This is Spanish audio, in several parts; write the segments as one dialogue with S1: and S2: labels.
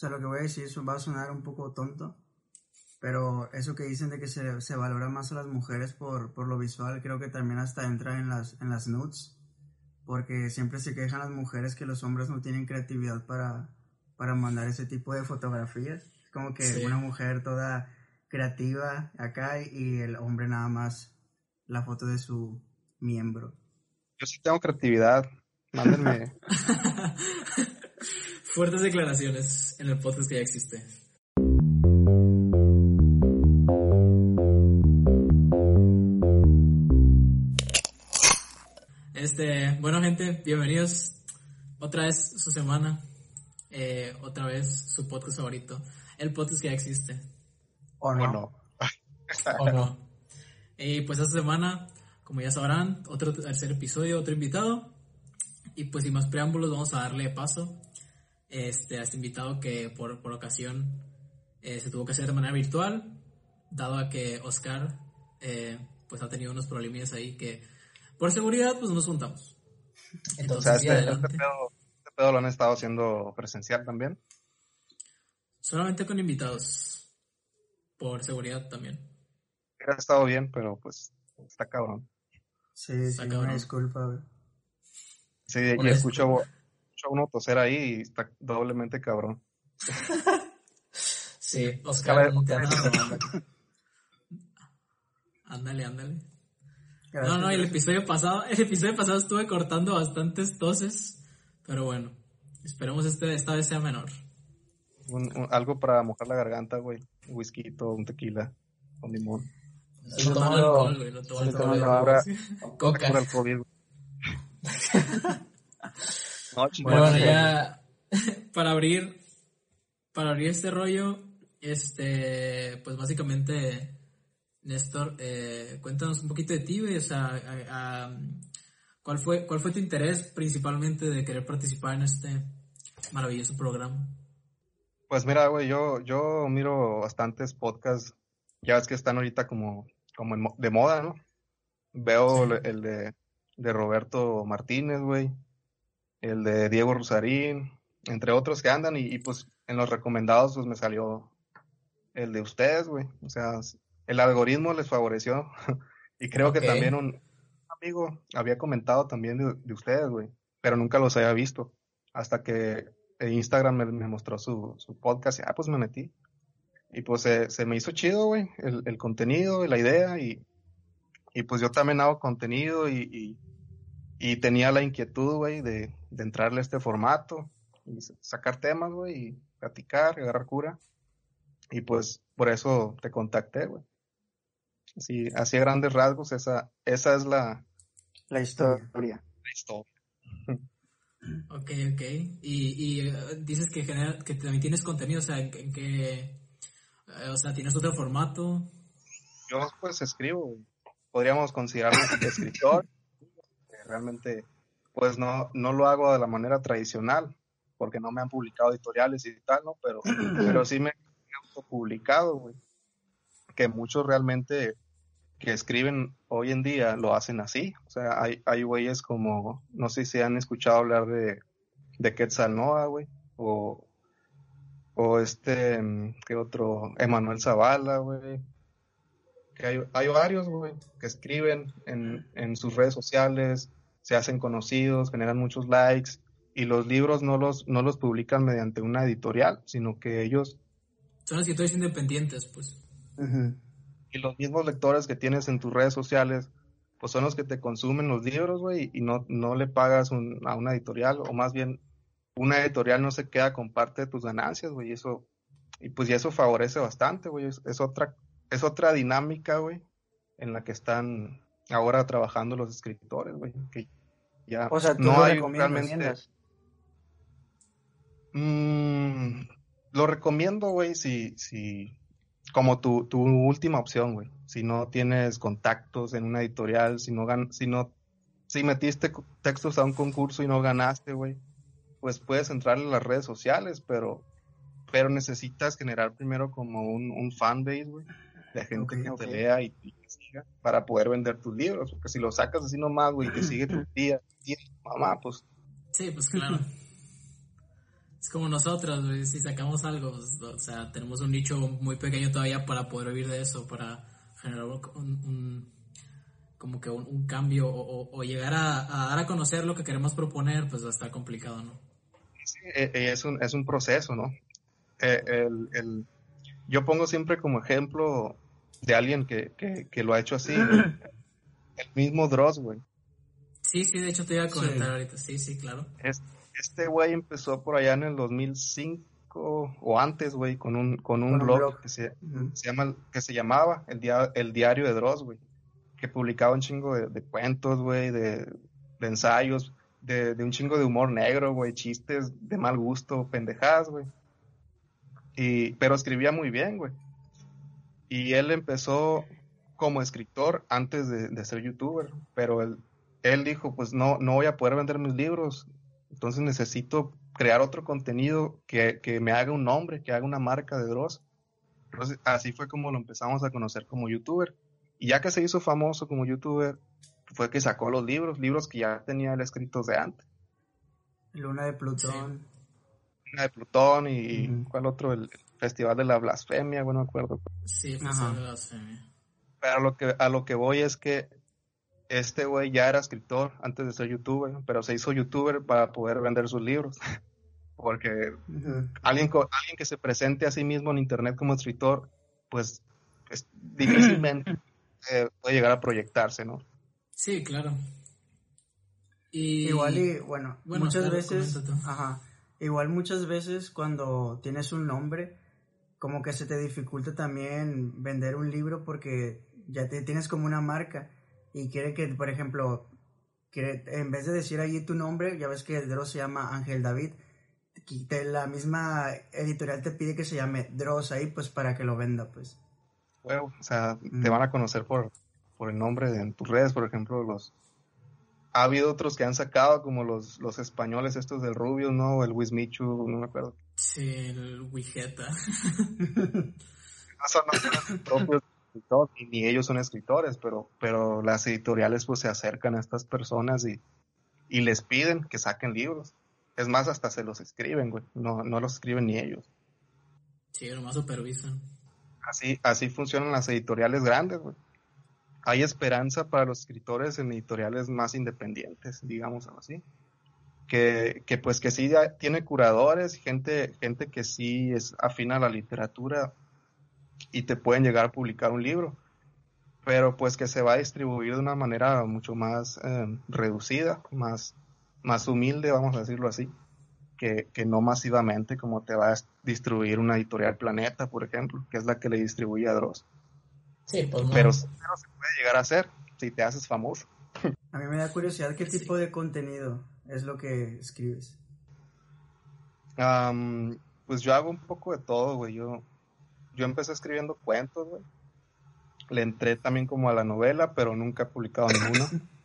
S1: sea, lo que voy a decir eso va a sonar un poco tonto, pero eso que dicen de que se, se valora más a las mujeres por, por, lo visual, creo que también hasta entra en las, en las nudes, porque siempre se quejan las mujeres que los hombres no tienen creatividad para, para mandar ese tipo de fotografías. Como que una mujer toda creativa acá y el hombre nada más la foto de su miembro.
S2: Yo sí tengo creatividad. Mándenme.
S3: Fuertes declaraciones en el podcast que ya existe. Este, bueno gente, bienvenidos otra vez su semana, eh, otra vez su podcast favorito, el podcast que ya existe.
S1: O no.
S3: O no. Y pues esta semana, como ya sabrán, otro tercer episodio, otro invitado. Y pues sin más preámbulos, vamos a darle paso este, a este invitado que por, por ocasión eh, se tuvo que hacer de manera virtual, dado a que Oscar eh, pues ha tenido unos problemillas ahí que por seguridad pues nos juntamos.
S2: Entonces, este, este, pedo, este, pedo, lo han estado haciendo presencial también.
S3: Solamente con invitados por seguridad también.
S2: Hubiera estado bien, pero pues está cabrón.
S1: Sí, está sí, cabrón. disculpa.
S2: Sí, y escucho, a uno toser ahí y está doblemente cabrón.
S3: sí, Oscar, no te Ándale, ándale. No, no, el episodio pasado, el episodio pasado estuve cortando bastantes toses, pero bueno, esperemos este, esta vez sea menor
S2: algo para mojar la garganta, güey. Un whisky, un tequila, con limón.
S3: No tomo alcohol, güey. No tomo alcohol.
S2: Coca. el COVID,
S3: no, bueno, ya para abrir para abrir este rollo, este, pues básicamente, Néstor, eh, cuéntanos un poquito de ti, o sea, ¿cuál fue, cuál fue tu interés principalmente de querer participar en este maravilloso programa?
S2: Pues mira, güey, yo, yo miro bastantes podcasts, ya ves que están ahorita como, como de moda, ¿no? Veo el, de, de, Roberto Martínez, güey, el de Diego Rosarín, entre otros que andan, y, pues en los recomendados pues me salió el de ustedes, güey. O sea, el algoritmo les favoreció. y creo que también un amigo había comentado también de, de ustedes, güey, pero nunca los había visto. Hasta que Instagram me, mostró su, su, podcast y ah, pues me metí. Y pues se me hizo chido, güey, el, el, contenido, la idea y, y pues yo también hago contenido y, y, tenía la inquietud, güey, de, de, entrarle a este formato y sacar temas, güey, y platicar, y agarrar cura. Y pues por eso te contacté, güey. Así, así a grandes rasgos, esa, esa es la...
S1: La historia.
S2: La historia.
S3: Ok, ok. Y, y eh, dices que, genera, que también tienes contenido, o sea, en, que, eh, o sea, tienes otro formato.
S2: Yo pues escribo, podríamos considerarme escritor. Realmente, pues no, no lo hago de la manera tradicional, porque no me han publicado editoriales y tal, ¿no? Pero, pero sí me he publicado, güey. Que muchos realmente que escriben hoy en día lo hacen así. O sea, hay, hay güeyes como, no sé si han escuchado hablar de, de Quetzal Noah, güey, o, o este, ¿qué otro? Emanuel Zavala, güey. Que hay, hay varios, güey, que escriben en, en sus redes sociales, se hacen conocidos, generan muchos likes, y los libros no los, no los publican mediante una editorial, sino que ellos...
S3: Son escritores independientes, pues.
S2: Y los mismos lectores que tienes en tus redes sociales, pues son los que te consumen los libros, güey, y no, no le pagas a una editorial, o más bien, una editorial no se queda con parte de tus ganancias, güey, y eso, y pues y eso favorece bastante, güey, es, otra, es otra dinámica, güey, en la que están ahora trabajando los escritores, güey, que ya
S1: o sea, ¿tú no hay realmente...
S2: Mm, lo recomiendo, güey, si, si, como tu, tu última opción, güey. Si no tienes contactos en una editorial, si no, gan si no, si metiste textos a un concurso y no ganaste, güey, pues puedes entrar en las redes sociales, pero, pero necesitas generar primero como un, un fanbase, güey, de gente que te lea y, te siga para poder vender tus libros, porque si lo sacas así nomás, güey, y te sigue tu tía, tía, mamá, pues.
S3: Sí, pues claro. Es como nosotros, si sacamos algo, o sea, tenemos un nicho muy pequeño todavía para poder vivir de eso, para generar un, como que un, cambio o, llegar a, dar a conocer lo que queremos proponer, pues va a estar complicado, ¿no?
S2: Sí, eh, eh, es un, es un proceso, ¿no? Eh, el, el, yo pongo siempre como ejemplo de alguien que, que, lo ha hecho así, el mismo Dross, güey.
S3: Sí, sí, de hecho te iba a comentar ahorita, sí, sí, claro.
S2: este güey empezó por allá en el 2005 o antes, güey, con un, con un, blog, Que, se, llama, que se llamaba el, el Diario de Dross, güey, que publicaba un chingo de, cuentos, güey, de, ensayos, de, un chingo de humor negro, güey, chistes de mal gusto, pendejadas, güey. Y, pero escribía muy bien, güey. Y él empezó como escritor antes de, ser youtuber, pero él, él dijo, pues no, no voy a poder vender mis libros, entonces necesito crear otro contenido que, me haga un nombre, que haga una marca de Dross. Entonces, así fue como lo empezamos a conocer como youtuber. Y ya que se hizo famoso como youtuber, fue que sacó los libros, libros que ya tenía él escritos de antes.
S1: Luna de Plutón.
S2: De Plutón y ¿cuál otro? El Festival de la Blasfemia, bueno, no me acuerdo.
S3: Sí, Festival de Blasfemia.
S2: Pero a lo que, a lo que voy es que este güey ya era escritor antes de ser youtuber, pero se hizo youtuber para poder vender sus libros. Porque alguien, alguien que se presente a sí mismo en internet como escritor, pues difícilmente puede llegar a proyectarse, ¿no?
S3: Sí, claro.
S1: Igual y, bueno, muchas veces, ajá, igual muchas veces cuando tienes un nombre, como que se te dificulta también vender un libro porque ya te tienes como una marca y quiere que, por ejemplo, quiere, en vez de decir allí tu nombre, ya ves que el Dross se llama Ángel David, la misma editorial te pide que se llame Dross ahí, pues para que lo venda, pues.
S2: Bueno, o sea, te van a conocer por, por el nombre de, en tus redes, por ejemplo, los... Ha habido otros que han sacado, como los, los españoles estos del Rubio, ¿no? El Wismichu, no me acuerdo.
S3: Sí, el Wijeta.
S2: no son los propios ni, ellos son escritores, pero, pero las editoriales pues se acercan a estas personas y, y les piden que saquen libros. Es más, hasta se los escriben, güey. No, no los escriben ni ellos.
S3: Sí, nomás supervisan.
S2: Así, así funcionan las editoriales grandes, güey. Hay esperanza para los escritores en editoriales más independientes, digamos así. Que, que pues que sí tiene curadores, gente, gente que sí es afina a la literatura y te pueden llegar a publicar un libro, pero pues que se va a distribuir de una manera mucho más eh, reducida, más, más humilde, vamos a decirlo así, que, no masivamente como te va a distribuir una editorial Planeta, por ejemplo, que es la que le distribuye a Dross.
S3: Sí, pues
S2: pero, se puede llegar a hacer si te haces famoso.
S1: A mí me da curiosidad qué tipo de contenido es lo que escribes.
S2: pues yo hago un poco de todo, güey. Yo, yo empecé escribiendo cuentos, güey. Le entré también como a la novela, pero nunca he publicado ninguna.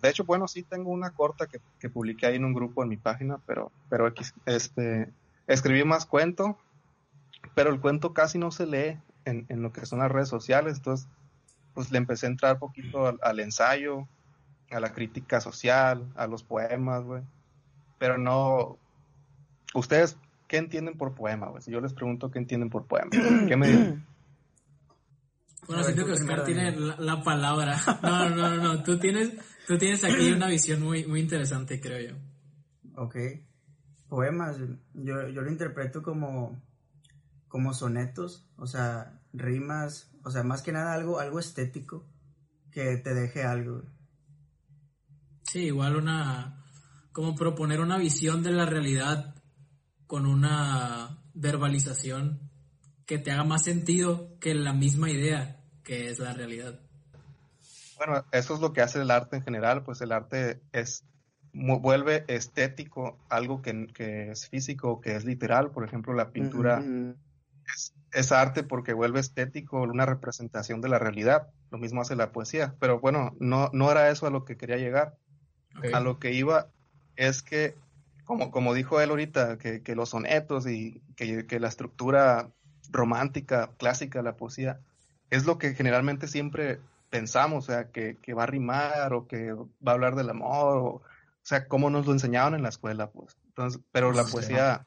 S2: De hecho, bueno, sí tengo una corta que, que publiqué ahí en un grupo en mi página, pero, pero este, escribí más cuento, pero el cuento casi no se lee en, en lo que son las redes sociales, entonces pues le empecé a entrar poquito al, al ensayo, a la crítica social, a los poemas, güey. Pero no, ustedes ¿qué entienden por poema, güey? Si yo les pregunto qué entienden por poema, ¿qué me dicen?
S3: Bueno, siento que Oscar tiene la, palabra. No, no, no, no. Tú tienes, tú tienes aquí una visión muy, muy interesante, creo yo.
S1: Ok. Poemas, yo, yo lo interpreto como, como sonetos, o sea, rimas, o sea, más que nada algo, algo estético que te deje algo.
S3: Sí, igual una, como proponer una visión de la realidad con una verbalización que te haga más sentido que la misma idea que es la realidad.
S2: Bueno, eso es lo que hace el arte en general, pues el arte es vuelve estético algo que, es físico, que es literal, por ejemplo, la pintura es, arte porque vuelve estético una representación de la realidad, lo mismo hace la poesía, pero bueno, no, no era eso a lo que quería llegar, a lo que iba es que como, como dijo él ahorita, que, que los sonetos y que, que, la estructura romántica, clásica de la poesía, es lo que generalmente siempre pensamos, o sea, que, que va a rimar o que va a hablar del amor, o, sea, como nos lo enseñaban en la escuela, pues. Entonces, pero la poesía,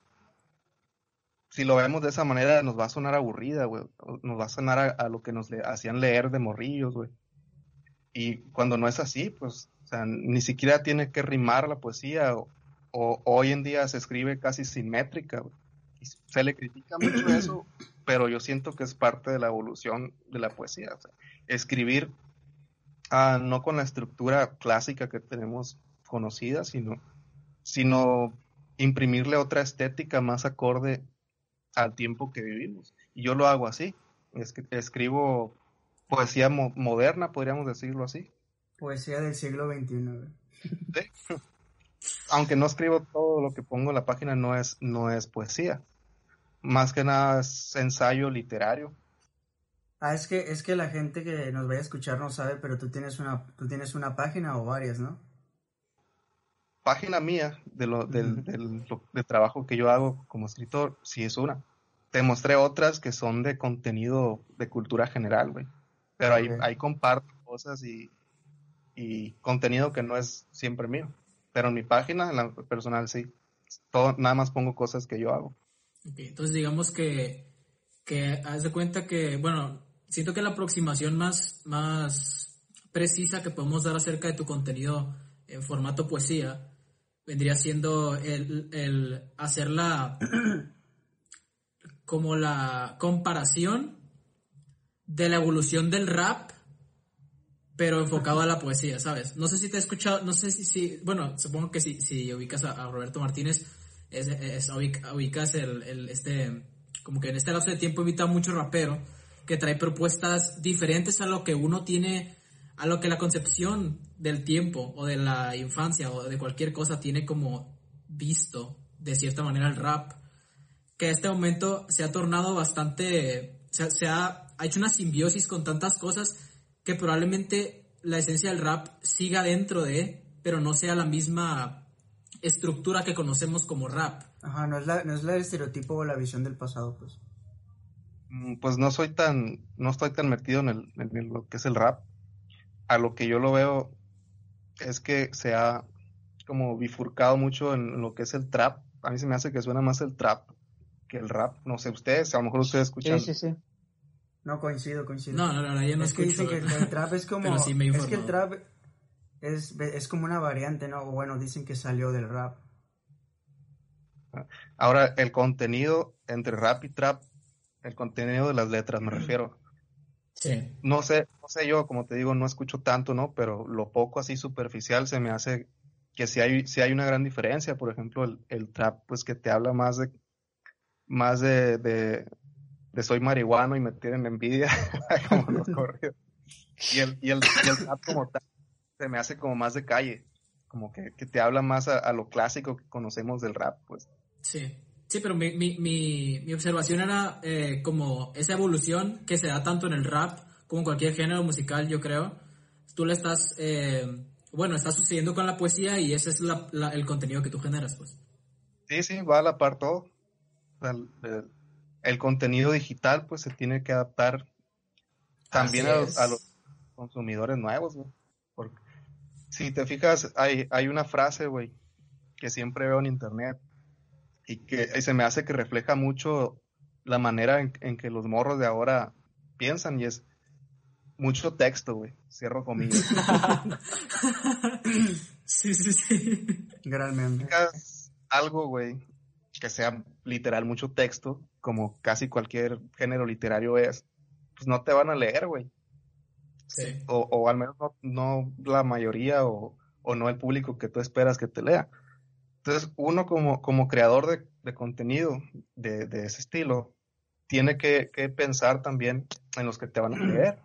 S2: si lo vemos de esa manera, nos va a sonar aburrida, güey. Nos va a sonar a, lo que nos hacían leer de morrillos, güey. Y cuando no es así, pues, o sea, ni siquiera tiene que rimar la poesía, o, hoy en día se escribe casi simétrica, güey. Y se le critica mucho eso, pero yo siento que es parte de la evolución de la poesía. O sea, escribir ah, no con la estructura clásica que tenemos conocida, sino, sino imprimirle otra estética más acorde al tiempo que vivimos. Y yo lo hago así. Es que escribo poesía moderna, podríamos decirlo así.
S1: Poesía del siglo XXI.
S2: Aunque no escribo todo lo que pongo en la página, no es, no es poesía. Más que nada es ensayo literario.
S1: Ah, es que, es que la gente que nos vaya a escuchar no sabe, pero tú tienes una, tú tienes una página o varias, ¿no?
S2: Página mía de lo, del, del, trabajo que yo hago como escritor, sí es una. Te mostré otras que son de contenido de cultura general, güey. Pero ahí, ahí comparto cosas y, y contenido que no es siempre mío. Pero en mi página, en la personal, sí. Todo, nada más pongo cosas que yo hago.
S3: entonces digamos que, que haz de cuenta que, bueno, siento que la aproximación más, más precisa que podemos dar acerca de tu contenido en formato poesía vendría siendo el, el hacer la como la comparación de la evolución del rap pero enfocado a la poesía, ¿sabes? No sé si te he escuchado, no sé si, bueno, supongo que si, si ubicas a, Roberto Martínez, es, ubicas el, el, este, como que en este lapso de tiempo invita a mucho rapero que trae propuestas diferentes a lo que uno tiene, a lo que la concepción del tiempo o de la infancia o de cualquier cosa tiene como visto de cierta manera el rap, que en este momento se ha tornado bastante, se, se ha, ha hecho una simbiosis con tantas cosas que probablemente la esencia del rap siga dentro de, pero no sea la misma estructura que conocemos como rap.
S1: Ajá, no es, la, no es el estereotipo o la visión del pasado, pues.
S2: Mm, pues no soy tan, no estoy tan metido en, el, en lo que es el rap. A lo que yo lo veo es que se ha como bifurcado mucho en lo que es el trap. A mí se me hace que suena más el trap que el rap. No sé, ustedes, a lo mejor ustedes escuchan.
S1: Sí, sí, sí. No, coincido, coincido.
S3: No, no, no, yo no
S1: Es que dicen que el trap es como... es que el trap es, es como una variante, ¿no? O bueno, dicen que salió del rap.
S2: Ahora, el contenido entre rap y trap, el contenido de las letras, me refiero.
S3: Sí.
S2: No sé, sé yo, como te digo, no escucho tanto, ¿no? Pero lo poco así superficial se me hace que si hay, si hay una gran diferencia. Por ejemplo, el, el trap, pues que te habla más de, más de, de soy marihuano y me tienen envidia, como los corridos. Y el, y el, trap como tal se me hace como más de calle, como que, que te habla más a, lo clásico que conocemos del rap, pues.
S3: Sí, sí, pero mi, mi, mi, mi observación era eh, como esa evolución que se da tanto en el rap como en cualquier género musical, yo creo. Tú le estás, eh, bueno, está sucediendo con la poesía y ese es la, el contenido que tú generas, pues.
S2: Sí, sí, va a la par todo el contenido digital pues se tiene que adaptar también a los, consumidores nuevos, Porque si te fijas, hay, hay una frase, güey, que siempre veo en internet y que se me hace que refleja mucho la manera en, que los morros de ahora piensan y es mucho texto, güey. Cierro comillas.
S3: sí, sí, sí.
S1: Realmente.
S2: Algo, güey, que sea literal mucho texto como casi cualquier género literario es, pues no te van a leer, güey.
S3: Sí.
S2: O, o, al menos no, la mayoría o, o, no el público que tú esperas que te lea. Entonces, uno como, como creador de, de contenido de, de, ese estilo, tiene que, que, pensar también en los que te van a leer.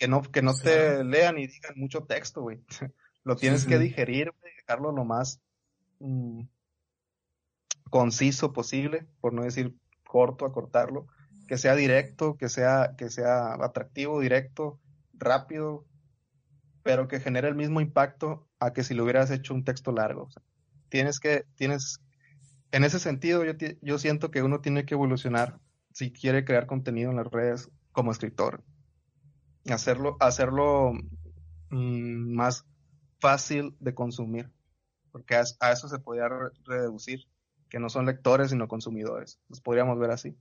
S2: Que no, que no te lean y digan mucho texto, güey. Lo tienes que digerir, güey, dejarlo lo más mm, conciso posible, por no decir corto, acortarlo, que sea directo, que sea, que sea atractivo, directo, rápido, pero que genere el mismo impacto a que si lo hubieras hecho un texto largo. tienes que, tienes, en ese sentido yo, yo siento que uno tiene que evolucionar si quiere crear contenido en las redes como escritor. Hacerlo, hacerlo mm, más fácil de consumir. porque a, eso se podría reducir, que no son lectores sino consumidores. Los podríamos ver así.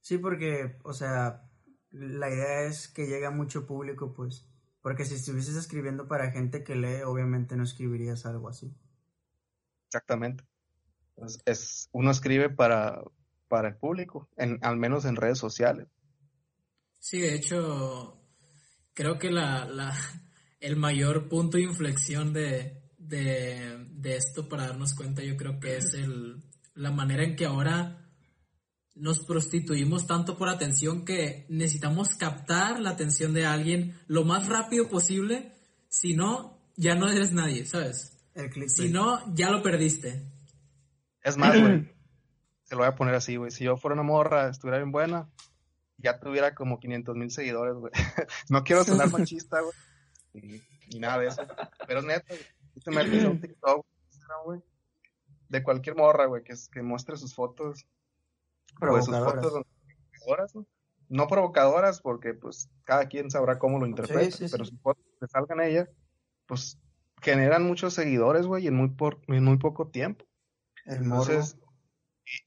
S1: Sí, porque, o sea, la idea es que llegue a mucho público, pues, porque si estuvieses escribiendo para gente que lee, obviamente no escribirías algo así.
S2: Exactamente. es, uno escribe para, para el público, en, al menos en redes sociales.
S3: Sí, de hecho, creo que la, la, el mayor punto de inflexión de, de, de, esto para darnos cuenta, yo creo que es el, la manera en que ahora nos prostituimos tanto por atención que necesitamos captar la atención de alguien lo más rápido posible, si no, ya no eres nadie, ¿sabes? si no, ya lo perdiste.
S2: Es más, güey, se lo voy a poner así, güey, si yo fuera una morra, estuviera bien buena, ya tuviera como 500 mil seguidores, güey. no quiero sonar machista, güey, ni, nada de eso, pero neta, te metes un TikTok, güey, de cualquier morra, güey, que, que muestre sus fotos, pues sus fotos provocadoras, ¿no? no provocadoras porque pues cada quien sabrá cómo lo interpreta, pero sus fotos que salgan a ella, pues generan muchos seguidores, güey, en muy por, en muy poco tiempo. Entonces,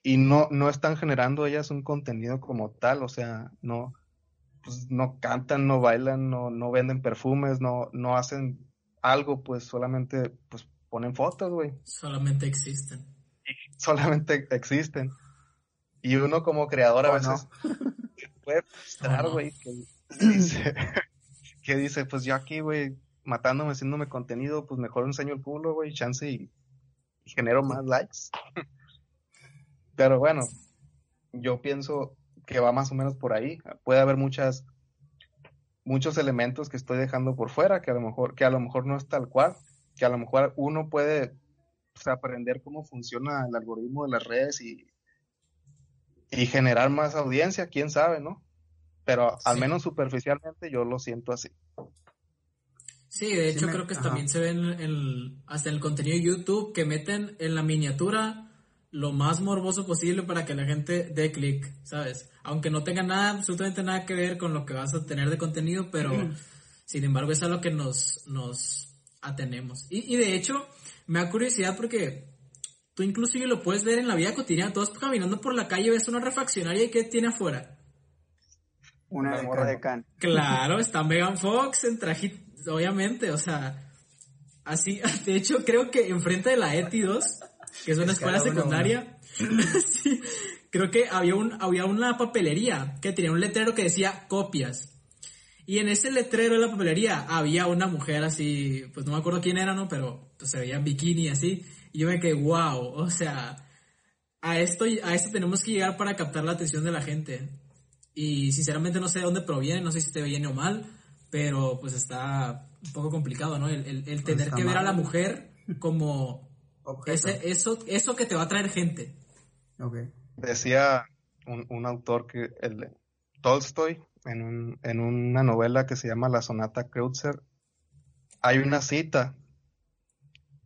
S2: y, no, no están generando ellas un contenido como tal, o sea, no, pues no cantan, no bailan, no, no venden perfumes, no, no hacen algo, pues solamente pues ponen fotos, güey.
S3: Solamente existen.
S2: solamente existen. Y uno como creador a veces puede frustrar, güey, que, dice, que dice, pues yo aquí, güey, matándome, haciéndome contenido, pues mejor enseño el culo, güey, chance y, genero más likes. Pero bueno, yo pienso que va más o menos por ahí. Puede haber muchas muchos elementos que estoy dejando por fuera, que a lo mejor que a lo mejor no es tal cual, que a lo mejor uno puede aprender cómo funciona el algoritmo de las redes y, y generar más audiencia, quién sabe, ¿no? Pero al menos superficialmente yo lo siento así.
S3: Sí, de hecho creo que también se ve en hasta en el contenido de YouTube que meten en la miniatura lo más morboso posible para que la gente dé clic, ¿sabes? Aunque no tenga nada, absolutamente nada que ver con lo que vas a tener de contenido, pero sin embargo es a lo que nos, nos atenemos. Y, y de hecho, me da curiosidad porque tú inclusive lo puedes ver en la vida cotidiana, todos caminando por la calle, ves una refaccionaria y ¿qué tiene afuera?
S1: Una de can.
S3: Claro, está Megan Fox en traje obviamente, o sea, así, de hecho creo que enfrente de la ETI 2, que es una escuela secundaria, creo que había, un, había una papelería que tenía un letrero que decía copias. Y en ese letrero de la papelería había una mujer así, pues no me acuerdo quién era, ¿no? Pero pues, se veía en bikini así. Y yo me quedé, wow, o sea, a esto, a esto tenemos que llegar para captar la atención de la gente. Y sinceramente no sé de dónde proviene, no sé si te viene o mal, pero pues está un poco complicado, ¿no? El, el, pues tener que ver a la mujer como ese, eso, eso que te va a traer gente.
S1: Okay.
S2: Decía un, un, autor que el Tolstoy en, un, en una novela que se llama La Sonata Kreutzer hay una cita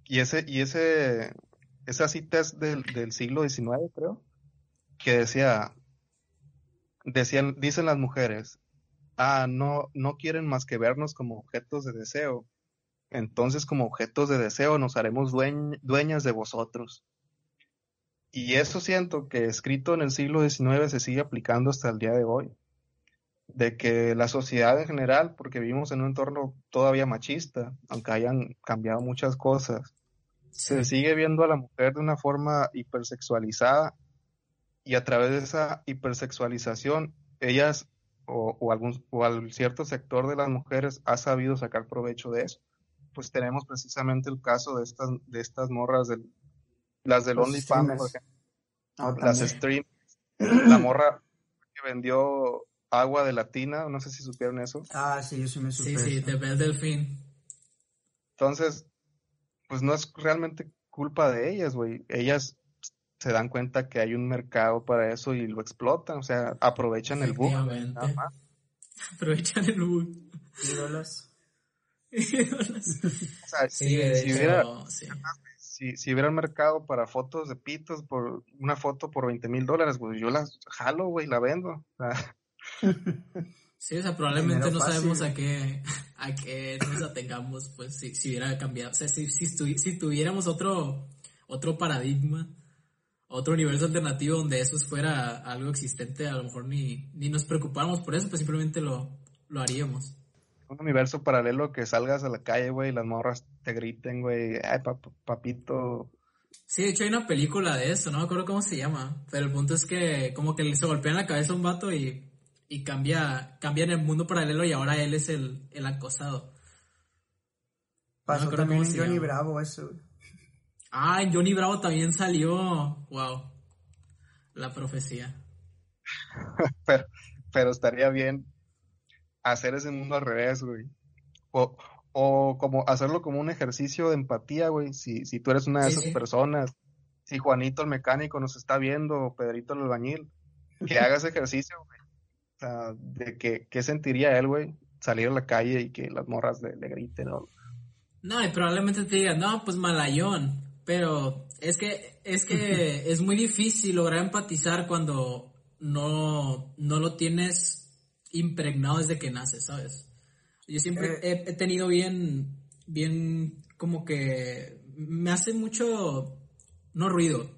S2: y ese y ese esa cita es del, del siglo XIX creo que decía decían dicen las mujeres ah, no, no quieren más que vernos como objetos de deseo. Entonces, como objetos de deseo, nos haremos dueñas de vosotros. Y eso siento que escrito en el siglo XIX se sigue aplicando hasta el día de hoy. De que la sociedad en general, porque vivimos en un entorno todavía machista, aunque hayan cambiado muchas cosas, se sigue viendo a la mujer de una forma hipersexualizada y a través de esa hipersexualización ellas o, algún, o al cierto sector de las mujeres ha sabido sacar provecho de eso. Pues tenemos precisamente el caso de estas, de estas morras, de, las del OnlyFans, por ejemplo, ah, las streams, la morra que vendió agua de latina, no sé si supieron eso.
S1: Ah, sí, yo sí me supe.
S3: Sí, sí, te ves delfín.
S2: Entonces, pues no es realmente culpa de ellas, güey. Ellas se dan cuenta que hay un mercado para eso y lo explotan, o sea, aprovechan el bug.
S3: Aprovechan el bug.
S1: Ídolas.
S2: O sea, si, hubiera, si, hubiera un mercado para fotos de pitos por una foto por 20 mil dólares, pues yo la jalo, güey, la vendo.
S3: sí, o sea, probablemente no sabemos a qué, a que nos atengamos, pues, si, si hubiera cambiado, o sea, si, si, si tuviéramos otro, otro paradigma, otro universo alternativo donde eso fuera algo existente, a lo mejor ni, ni nos preocupáramos por eso, pues simplemente lo, lo haríamos.
S2: Un universo paralelo que salgas a la calle, güey, y las morras te griten, güey, ay, papito.
S3: Sí, de hecho hay una película de eso, no me acuerdo cómo se llama, pero el punto es que como que se golpea en la cabeza un vato y, y cambia, cambia en el mundo paralelo y ahora él es el, el acosado.
S1: Pasó también en Johnny Bravo eso.
S3: Ah, en Johnny Bravo también salió. Wow. La profecía.
S2: pero, pero estaría bien hacer ese mundo al revés, güey. O, o como hacerlo como un ejercicio de empatía, güey. Si, si tú eres una de esas personas, si Juanito el mecánico nos está viendo, o Pedrito el albañil, que hagas ejercicio, güey. O sea, de que, ¿qué sentiría él, güey? Salir a la calle y que las morras le, le griten, ¿no?
S3: No, y probablemente te digan, no, pues malayón. Pero es que, es que es muy difícil lograr empatizar cuando no, no lo tienes impregnado desde que naces, ¿sabes? Yo siempre eh. he, tenido bien, bien como que me hace mucho, no ruido,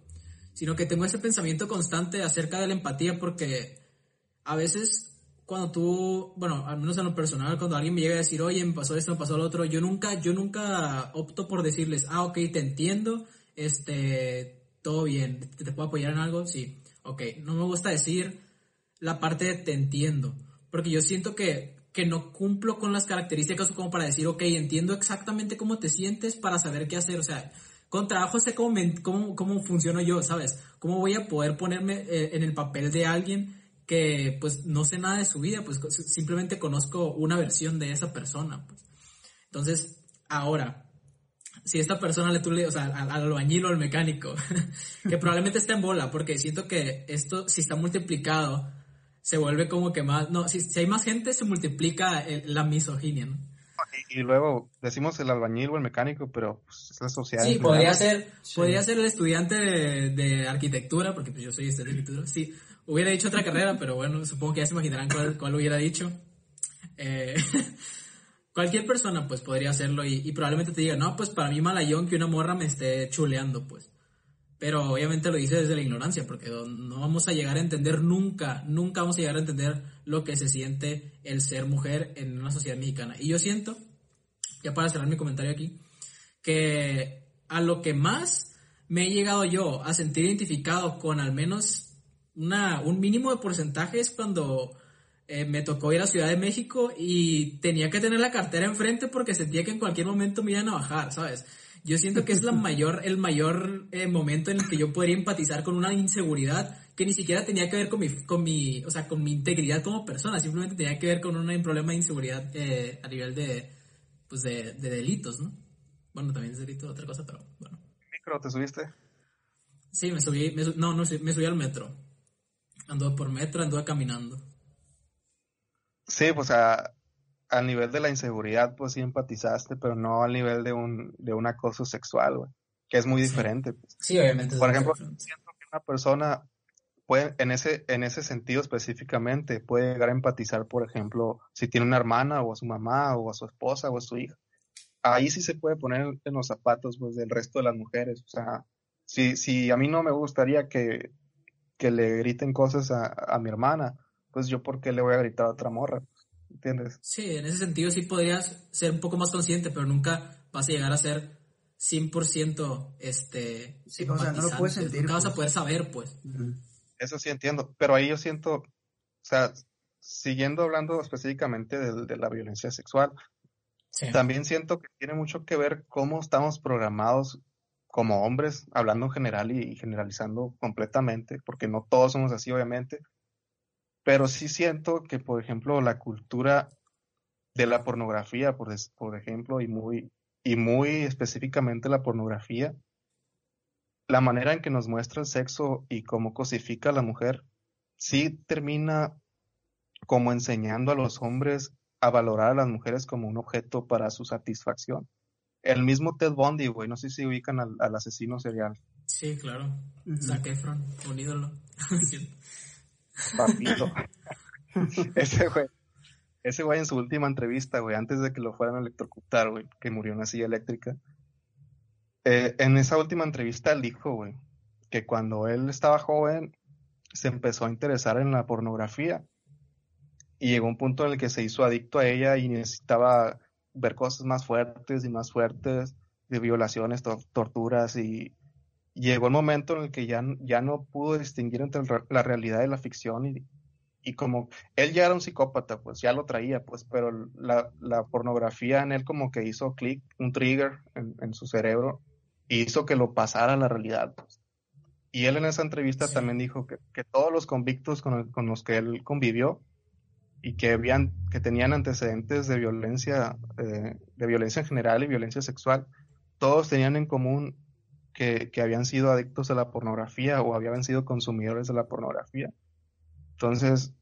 S3: sino que tengo ese pensamiento constante acerca de la empatía porque a veces cuando tú, bueno, al menos en lo personal, cuando alguien me llega a decir, oye, me pasó esto, me pasó lo otro, yo nunca, yo nunca opto por decirles, ah, ok, te entiendo, este, todo bien, ¿te, puedo apoyar en algo? Sí, ok, no me gusta decir la parte de te entiendo, porque yo siento que, que no cumplo con las características como para decir, ok, entiendo exactamente cómo te sientes para saber qué hacer, o sea, con trabajo sé cómo, cómo, cómo funciono yo, ¿sabes? ¿Cómo voy a poder ponerme eh, en el papel de alguien que pues no sé nada de su vida, pues simplemente conozco una versión de esa persona. Pues. Entonces, ahora, si esta persona le tú le, o sea, al, albañil o al mecánico, que probablemente está en bola, porque siento que esto, si está multiplicado, se vuelve como que más, no, si, hay más gente, se multiplica la misoginia, ¿no?
S2: Y, luego decimos el albañil o el mecánico, pero pues, es la sociedad.
S3: Sí, podría ser, podría ser el estudiante de, de arquitectura, porque pues yo soy estudiante de arquitectura, sí, Hubiera dicho otra carrera, pero bueno, supongo que ya se imaginarán cuál, hubiera dicho. Eh, cualquier persona pues podría hacerlo y, probablemente te diga, no, pues para mí malayón que una morra me esté chuleando, pues. Pero obviamente lo dice desde la ignorancia, porque no vamos a llegar a entender nunca, nunca vamos a llegar a entender lo que se siente el ser mujer en una sociedad mexicana. Y yo siento, ya para cerrar mi comentario aquí, que a lo que más me he llegado yo a sentir identificado con al menos una, un mínimo de porcentaje es cuando eh, me tocó ir a Ciudad de México y tenía que tener la cartera enfrente porque sentía que en cualquier momento me iban a bajar, ¿sabes? Yo siento que es la mayor, el mayor eh, momento en el que yo podría empatizar con una inseguridad que ni siquiera tenía que ver con mi, con mi, o sea, con mi integridad como persona, simplemente tenía que ver con un problema de inseguridad eh, a nivel de, pues de, delitos, ¿no? Bueno, también es delito, otra cosa, pero bueno.
S2: ¿Micro te subiste?
S3: Sí, me subí, no, no, me subí al metro. Anduve por metro, anduve caminando.
S2: Sí, pues a, al nivel de la inseguridad, pues sí empatizaste, pero no al nivel de un, de un acoso sexual, güey, que es muy diferente. Pues.
S3: Sí, obviamente.
S2: Por ejemplo, siento que una persona puede, en ese, en ese sentido específicamente, puede llegar a empatizar, por ejemplo, si tiene una hermana o a su mamá o a su esposa o a su hija. Ahí sí se puede poner en los zapatos pues, del resto de las mujeres. O sea, si, si a mí no me gustaría que que le griten cosas a, mi hermana, pues yo por qué le voy a gritar a otra morra, ¿entiendes?
S3: Sí, en ese sentido sí podrías ser un poco más consciente, pero nunca vas a llegar a ser 100% este
S1: sí, o sea, no lo puedes sentir,
S3: nunca vas a pues. poder saber, pues.
S2: Eso sí entiendo, pero ahí yo siento, o sea, siguiendo hablando específicamente de, la violencia sexual, también siento que tiene mucho que ver cómo estamos programados como hombres, hablando en general y, generalizando completamente, porque no todos somos así, obviamente, pero sí siento que, por ejemplo, la cultura de la pornografía, por, por ejemplo, y muy, y muy específicamente la pornografía, la manera en que nos muestra el sexo y cómo cosifica a la mujer, sí termina como enseñando a los hombres a valorar a las mujeres como un objeto para su satisfacción. El mismo Ted Bundy, güey, no sé si ubican al, asesino serial.
S3: Sí, claro. Zac Efron, un ídolo.
S2: Papito. Ese güey. ese güey en su última entrevista, güey, antes de que lo fueran a electrocutar, güey, que murió en una silla eléctrica, eh, en esa última entrevista él dijo, güey, que cuando él estaba joven se empezó a interesar en la pornografía y llegó un punto en el que se hizo adicto a ella y necesitaba ver cosas más fuertes y más fuertes de violaciones, torturas y llegó el momento en el que ya, ya no pudo distinguir entre la realidad y la ficción y, y como él ya era un psicópata, pues ya lo traía, pues, pero la, la pornografía en él como que hizo clic, un trigger en, en, su cerebro y hizo que lo pasara a la realidad, pues. Y él en esa entrevista también dijo que, que todos los convictos con, con, los que él convivió y que habían, que tenían antecedentes de violencia, eh, de violencia en general y violencia sexual, todos tenían en común que, que habían sido adictos a la pornografía o habían sido consumidores de la pornografía. Entonces,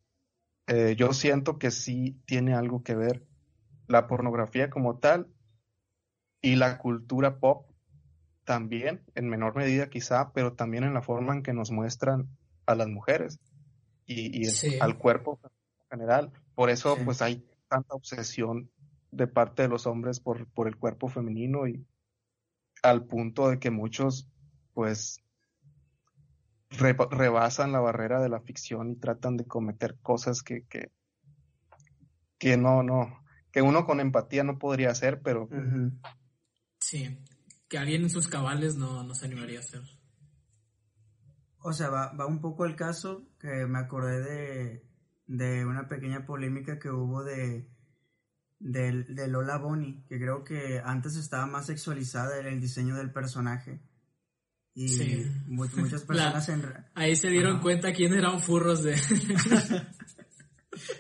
S2: eh, yo siento que sí tiene algo que ver la pornografía como tal y la cultura pop también, en menor medida quizá, pero también en la forma en que nos muestran a las mujeres y, al cuerpo en general. Por eso, pues hay tanta obsesión de parte de los hombres por, por el cuerpo femenino y al punto de que muchos, pues, rebasan la barrera de la ficción y tratan de cometer cosas que, que, que no, no, que uno con empatía no podría hacer, pero...
S3: Sí, que alguien en sus cabales no, no se animaría a hacer.
S1: O sea, va, va un poco el caso que me acordé de, de una pequeña polémica que hubo de, de, de Lola Bonnie, que creo que antes estaba más sexualizada en el diseño del personaje y muchas personas en...
S3: Ahí se dieron cuenta quién eran furros de...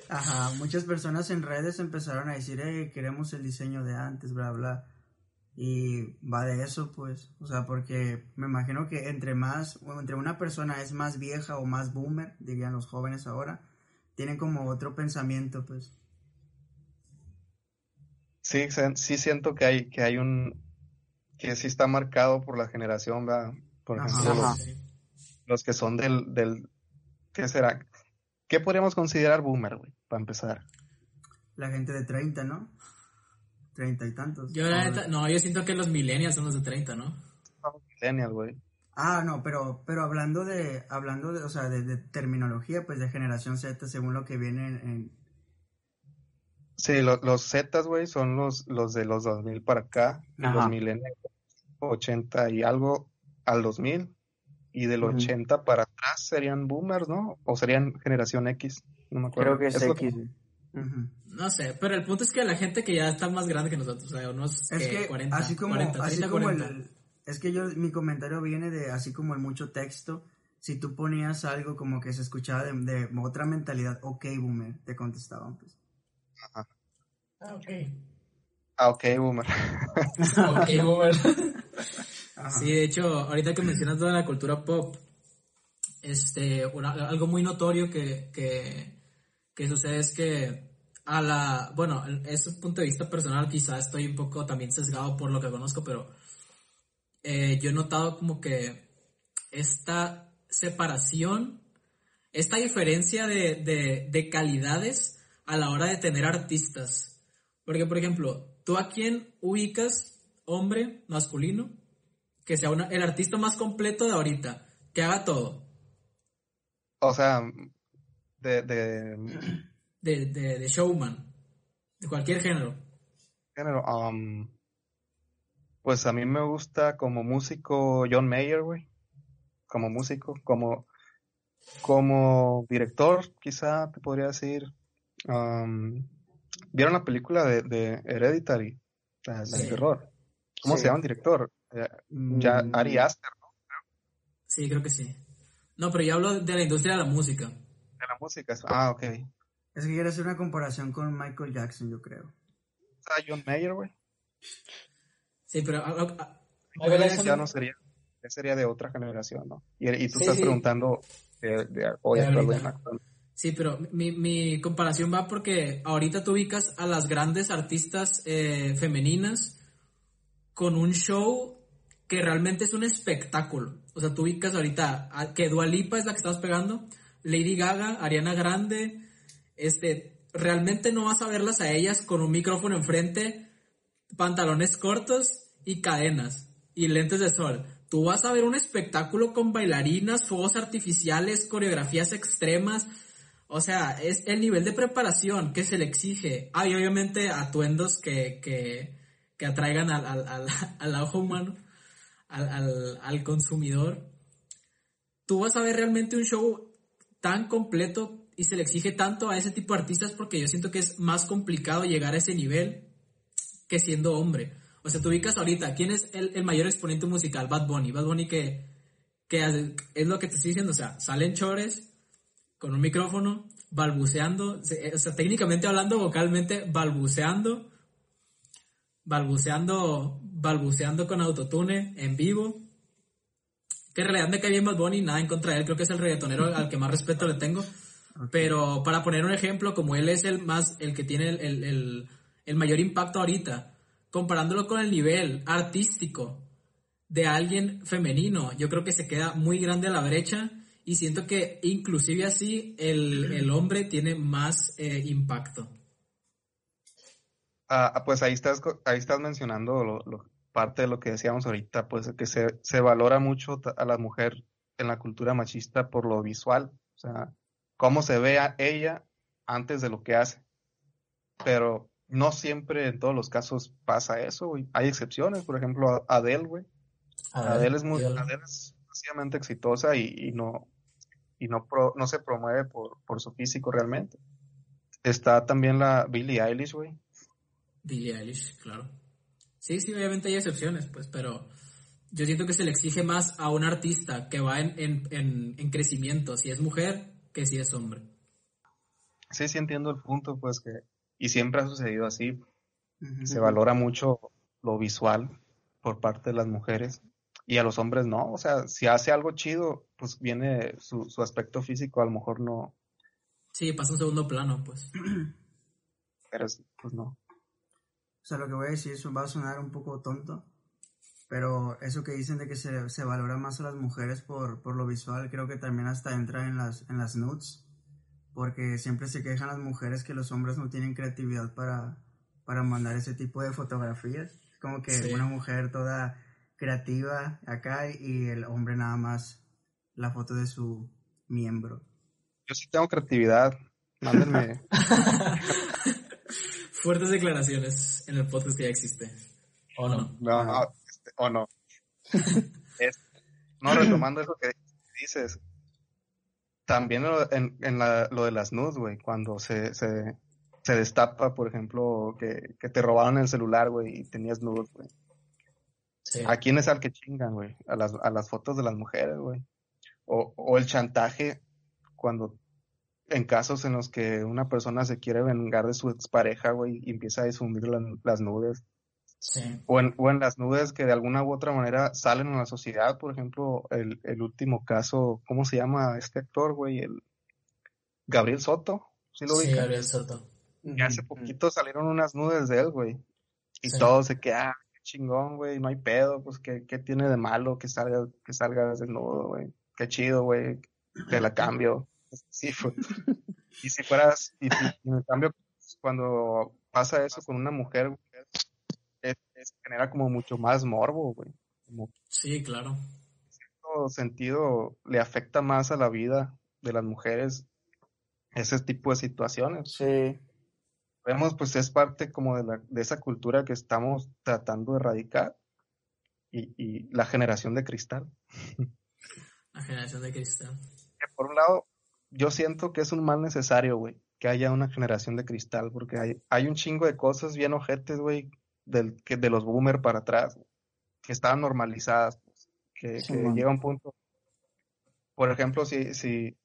S1: Ajá, muchas personas en redes empezaron a decir, eh, queremos el diseño de antes, bla, bla. Y va de eso, pues. O sea, porque me imagino que entre más, entre una persona es más vieja o más boomer, dirían los jóvenes ahora, tienen como otro pensamiento, pues.
S2: Sí, sí siento que hay, que hay un, que sí está marcado por la generación, ¿verdad? Por ejemplo, los, que son del, del, ¿qué será? ¿Qué podríamos considerar boomer, güey, para empezar?
S1: La gente de 30, ¿no? 30 y tantos.
S3: Yo no, yo siento que los millennials son los de 30, ¿no?
S2: millennials, güey.
S1: Ah, no, pero, pero hablando de, hablando de, o sea, de, terminología, pues de generación Z, según lo que viene en...
S2: Sí, los Zetas, güey, son los, los de los 2000 para acá, los millennials 80 y algo al 2000 y del 80 para atrás serían boomers, ¿no? O serían generación X, no me acuerdo.
S1: Creo que es, X.
S3: No sé, pero el punto es que la gente que ya está más grande que nosotros, o sea, unos
S1: es que, 40, así como, 40, así como El, es que yo, mi comentario viene de así como el mucho texto, si tú ponías algo como que se escuchaba de, de otra mentalidad, ok, boomer, te contestaban pues.
S3: Ajá. Ah, ok.
S2: Ah, ok, boomer.
S3: ok, boomer. Sí, de hecho, ahorita que mencionas toda la cultura pop, este, algo muy notorio que, que, sucede es que a la, bueno, es un punto de vista personal, quizá estoy un poco también sesgado por lo que conozco, pero eh, yo he notado como que esta separación, esta diferencia de, de calidades a la hora de tener artistas. Porque, por ejemplo, ¿tú a quién ubicas hombre, masculino, que sea el artista más completo de ahorita, que haga todo.
S2: O sea, de... De,
S3: de, showman, de cualquier género.
S2: Género, um, pues a mí me gusta como músico John Mayer, güey. Como músico, como, como director, quizá te podría decir. Um, ¿Vieron la película de, de Hereditary? La, terror. ¿Cómo se llama el director? Eh, ya mm. Ari Aster, ¿no?
S3: Sí, creo que sí. No, pero yo hablo de la industria de la música.
S2: De la música, ah, ok.
S1: Es que quiere hacer una comparación con Michael Jackson, yo creo.
S2: Ah, John Mayer, güey.
S3: Sí, pero...
S2: ya no sería, sería de otra generación, ¿no? Y, tú estás preguntando de, de,
S3: Sí, pero mi, mi, comparación va porque ahorita tú ubicas a las grandes artistas eh, femeninas con un show que realmente es un espectáculo. O sea, tú ubicas ahorita que Dualipa es la que estás pegando, Lady Gaga, Ariana Grande, este, realmente no vas a verlas a ellas con un micrófono enfrente, pantalones cortos y cadenas y lentes de sol. Tú vas a ver un espectáculo con bailarinas, fuegos artificiales, coreografías extremas. O sea, es el nivel de preparación que se le exige. Ah, y obviamente atuendos que, que, que atraigan al, al, al, al ojo humano, al, consumidor. Tú vas a ver realmente un show tan completo y se le exige tanto a ese tipo de artistas porque yo siento que es más complicado llegar a ese nivel que siendo hombre. O sea, tú ubicas ahorita, ¿quién es el, mayor exponente musical? Bad Bunny. Bad Bunny que, que es lo que te estoy diciendo, o sea, salen chores con un micrófono, balbuceando, o sea, técnicamente hablando, vocalmente, balbuceando, balbuceando, balbuceando con autotune en vivo. Que en realidad me cae bien Bad Bunny, nada en contra de él, creo que es el reggaetonero al que más respeto le tengo. Pero para poner un ejemplo, como él es el más, el que tiene el, el mayor impacto ahorita, comparándolo con el nivel artístico de alguien femenino, yo creo que se queda muy grande la brecha y siento que inclusive así el, hombre tiene más eh, impacto.
S2: Ah, ah, pues ahí estás, ahí estás mencionando lo, parte de lo que decíamos ahorita, pues que se, se valora mucho a la mujer en la cultura machista por lo visual, o sea, cómo se ve a ella antes de lo que hace. Pero no siempre en todos los casos pasa eso, güey. Hay excepciones, por ejemplo, Adele, güey. Adele, es muy, Adele es exitosa y, no y no, no se promueve por, por su físico realmente. Está también la Billie Eilish, güey.
S3: Billie Eilish, claro. Sí, sí, obviamente hay excepciones, pues, pero yo siento que se le exige más a un artista que va en, en, en crecimiento, si es mujer, que si es hombre.
S2: Sí, sí entiendo el punto, pues que y siempre ha sucedido así. Se valora mucho lo visual por parte de las mujeres y a los hombres no. O sea, si hace algo chido, pues viene su, aspecto físico, a lo mejor no.
S3: Sí, pasa un segundo plano, pues.
S2: Pero pues no.
S1: O sea, lo que voy a decir eso va a sonar un poco tonto, pero eso que dicen de que se, se valora más a las mujeres por, por, lo visual, creo que también hasta entra en las, en las nudes porque siempre se quejan las mujeres que los hombres no tienen creatividad para, para mandar ese tipo de fotografías. Como que una mujer toda creativa acá y el hombre nada más la foto de su miembro.
S2: Yo sí tengo creatividad, mándenme.
S3: Fuertes declaraciones en el podcast que ya existe. ¿O no?
S2: No, este, o no. no, retomando eso que dices, también en, en la, lo de las nudes, güey, cuando se, se, se, destapa, por ejemplo, que, que te robaron el celular, güey, y tenías nudes, güey. ¿A quién es al que chingan, güey? A las, a las fotos de las mujeres, güey. O, o el chantaje cuando en casos en los que una persona se quiere vengar de su expareja, güey, y empieza a difundir las nudes. O, en, o en las nubes que de alguna u otra manera salen en la sociedad, por ejemplo, el, el último caso, ¿cómo se llama este actor, güey? El Gabriel Soto,
S3: ¿sí lo Sí, Gabriel Soto.
S2: Y hace poquito salieron unas nudes de él, güey. Y todo se queda, ah, chingón, güey, no hay pedo, pues ¿qué, qué tiene de malo que salga, que salga desnudo, güey. Qué chido, güey, te la cambio. Sí, fue. y si fueras, y, y en cambio, cuando pasa eso con una mujer, genera como mucho más morbo, güey.
S3: sí, claro.
S2: En cierto sentido, le afecta más a la vida de las mujeres ese tipo de situaciones.
S1: Sí.
S2: Vemos, pues es parte como de, la, de esa cultura que estamos tratando de erradicar y, y la generación de cristal.
S3: La generación de cristal.
S2: por un lado, yo siento que es un mal necesario, güey, que haya una generación de cristal, porque hay, hay un chingo de cosas bien ojetes, güey, del, que de los boomer para atrás, que estaban normalizadas, pues, que, llega un punto. Por ejemplo, si, si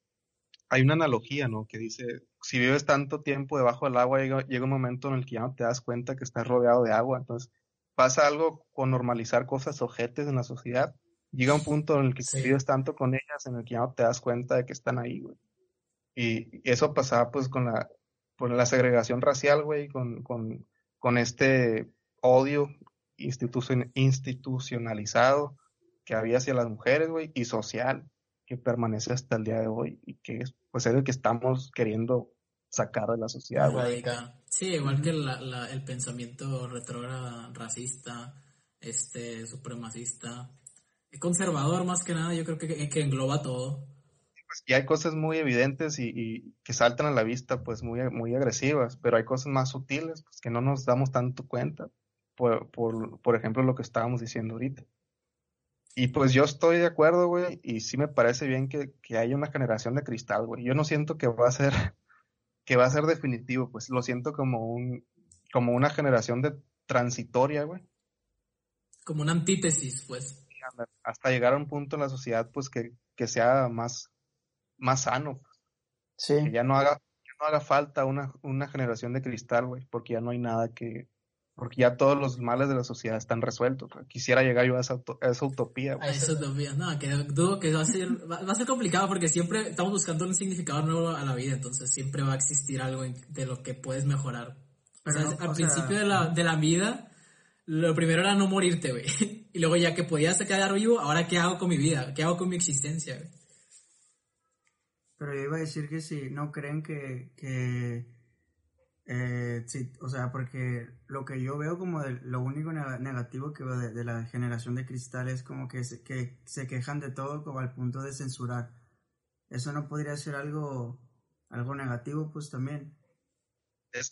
S2: hay una analogía, ¿no? Que dice, si vives tanto tiempo debajo del agua, llega, un momento en el que ya no te das cuenta que estás rodeado de agua. Entonces, pasa algo con normalizar cosas ojetes en la sociedad. Llega un punto en el que vives tanto con ellas, en el que ya no te das cuenta de que están ahí, güey. Y, eso pasaba, pues, con la, con la segregación racial, güey, con, con, con este odio institucionalizado que había hacia las mujeres, güey, y social que permanece hasta el día de hoy y que pues es el que estamos queriendo sacar de la sociedad, güey.
S3: Sí, igual que la, el pensamiento retrógrado, racista, este, supremacista, conservador más que nada, yo creo que, que engloba todo.
S2: Pues, y hay cosas muy evidentes y, que saltan a la vista, pues muy, muy agresivas, pero hay cosas más sutiles pues, que no nos damos tanto cuenta, por, por, por ejemplo, lo que estábamos diciendo ahorita. Y pues yo estoy de acuerdo, güey, y sí me parece bien que, que haya una generación de cristal, güey. Yo no siento que va a ser, que va a ser definitivo, pues lo siento como un, como una generación de transitoria, güey.
S3: Como una antítesis, pues.
S2: Hasta llegar a un punto en la sociedad, pues que, que sea más, más sano. Pues. Sí. Que ya no haga, que no haga falta una, una generación de cristal, güey, porque ya no hay nada que, porque ya todos los males de la sociedad están resueltos. Quisiera llegar yo a esa, esa utopía.
S3: A esa utopía, no, que dudo que va a ser, va, a ser complicado porque siempre estamos buscando un significado nuevo a la vida, entonces siempre va a existir algo de lo que puedes mejorar. o sea, al principio de, la, de la vida, lo primero era no morirte, güey. Y luego ya que podías quedar vivo, ahora qué hago con mi vida, qué hago con mi existencia, güey.
S1: Pero yo iba a decir que si no creen que, que eh, sí, o sea, porque lo que yo veo como lo único negativo que veo de, la generación de cristal es como que se, que se quejan de todo como al punto de censurar. Eso no podría ser algo, algo negativo, pues también.
S2: Es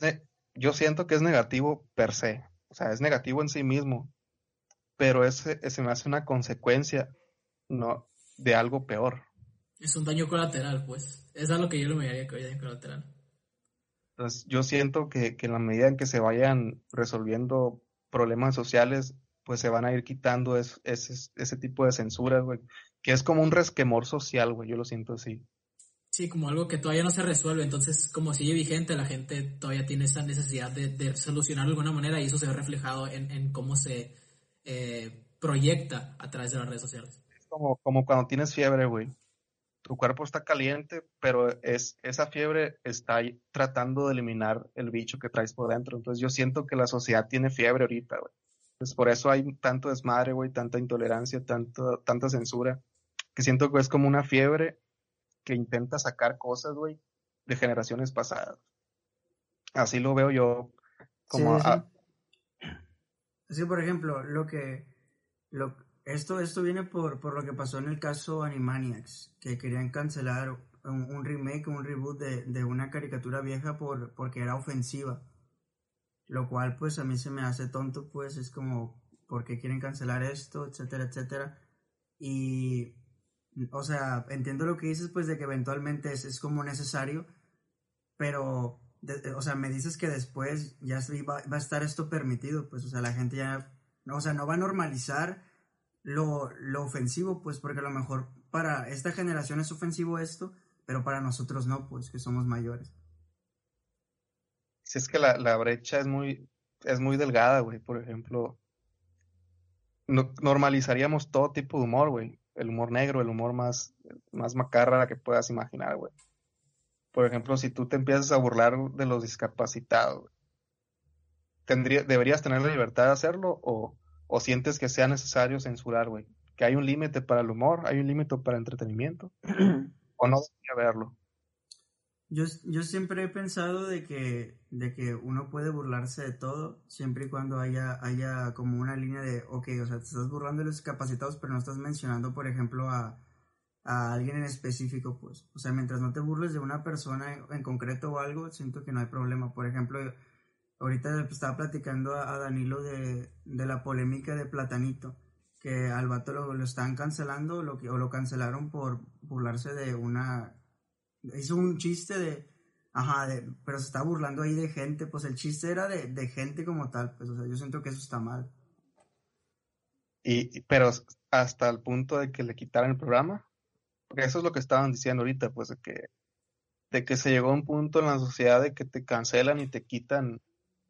S2: yo siento que es negativo per se, o sea, es negativo en sí mismo, pero ese, ese me hace una consecuencia no de algo peor.
S3: Es un daño colateral, pues. Es algo que yo lo miraría que daño colateral.
S2: Entonces, yo siento que, que en la medida en que se vayan resolviendo problemas sociales, pues se van a ir quitando ese, ese tipo de censura, güey, que es como un resquemor social, güey, yo lo siento así.
S3: Sí, como algo que todavía no se resuelve, entonces como sigue vigente, la gente todavía tiene esa necesidad de, de solucionarlo de alguna manera y eso se ve reflejado en, en cómo se eh, proyecta a través de las redes sociales.
S2: Es como, como cuando tienes fiebre, güey tu cuerpo está caliente, pero es, esa fiebre está tratando de eliminar el bicho que traes por dentro. Entonces yo siento que la sociedad tiene fiebre ahorita, güey. Entonces por eso hay tanto desmadre, güey, tanta intolerancia, tanto, tanta censura, que siento que es como una fiebre que intenta sacar cosas, güey, de generaciones pasadas. Así lo veo yo como...
S1: sí, por ejemplo, lo que... Lo, esto, esto viene por, por, lo que pasó en el caso Animaniacs, que querían cancelar un, remake, un reboot de, de, una caricatura vieja por, porque era ofensiva. Lo cual pues a mí se me hace tonto, pues es como, ¿por qué quieren cancelar esto? Etcétera, etcétera. Y, o sea, entiendo lo que dices, pues de que eventualmente es, es como necesario, pero, o sea, me dices que después ya va, va a estar esto permitido, pues, o sea, la gente ya, o sea, no va a normalizar lo, lo ofensivo, pues porque a lo mejor para esta generación es ofensivo esto, pero para nosotros no, pues que somos mayores.
S2: Si es que la, la brecha es muy, es muy delgada, güey. Por ejemplo, normalizaríamos todo tipo de humor, güey. El humor negro, el humor más, más macarra que puedas imaginar, güey. Por ejemplo, si tú te empiezas a burlar de los discapacitados, tendría, ¿deberías tener la libertad de hacerlo o, ¿O sientes que sea necesario censurar, güey? Que hay un límite para el humor, hay un límite para el entretenimiento. ¿O no debería haberlo?
S1: Yo, yo siempre he pensado de que, de que uno puede burlarse de todo, siempre y cuando haya, haya como una línea de, ok, o sea, te estás burlando de los discapacitados, pero no estás mencionando, por ejemplo, a, a alguien en específico, pues. O sea, mientras no te burles de una persona en, en concreto o algo, siento que no hay problema. Por ejemplo, ahorita estaba platicando a, Danilo de, la polémica de Platanito, que al vato lo, están cancelando lo o lo cancelaron por burlarse de una... Hizo un chiste de... Ajá, pero se está burlando ahí de gente, pues el chiste era de, gente como tal, pues o sea, yo siento que eso está mal.
S2: Y, pero hasta el punto de que le quitaran el programa, porque eso es lo que estaban diciendo ahorita, pues de que, de que se llegó a un punto en la sociedad de que te cancelan y te quitan